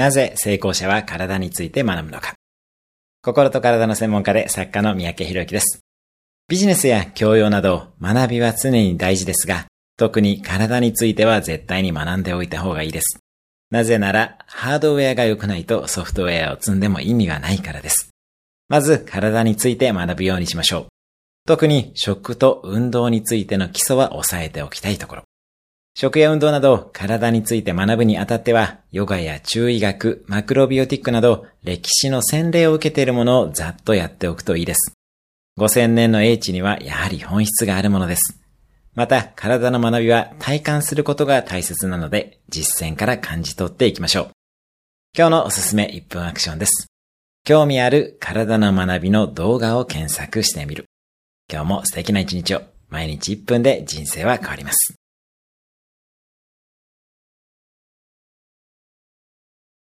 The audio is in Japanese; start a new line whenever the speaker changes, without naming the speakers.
なぜ成功者は体について学ぶのか。心と体の専門家で作家の三宅博之です。ビジネスや教養など学びは常に大事ですが、特に体については絶対に学んでおいた方がいいです。なぜなら、ハードウェアが良くないとソフトウェアを積んでも意味がないからです。まず、体について学ぶようにしましょう。特に食と運動についての基礎は押さえておきたいところ。食や運動など体について学ぶにあたっては、ヨガや中医学、マクロビオティックなど歴史の洗礼を受けているものをざっとやっておくといいです。5000年の英知にはやはり本質があるものです。また、体の学びは体感することが大切なので、実践から感じ取っていきましょう。今日のおすすめ1分アクションです。興味ある体の学びの動画を検索してみる。今日も素敵な一日を。毎日1分で人生は変わります。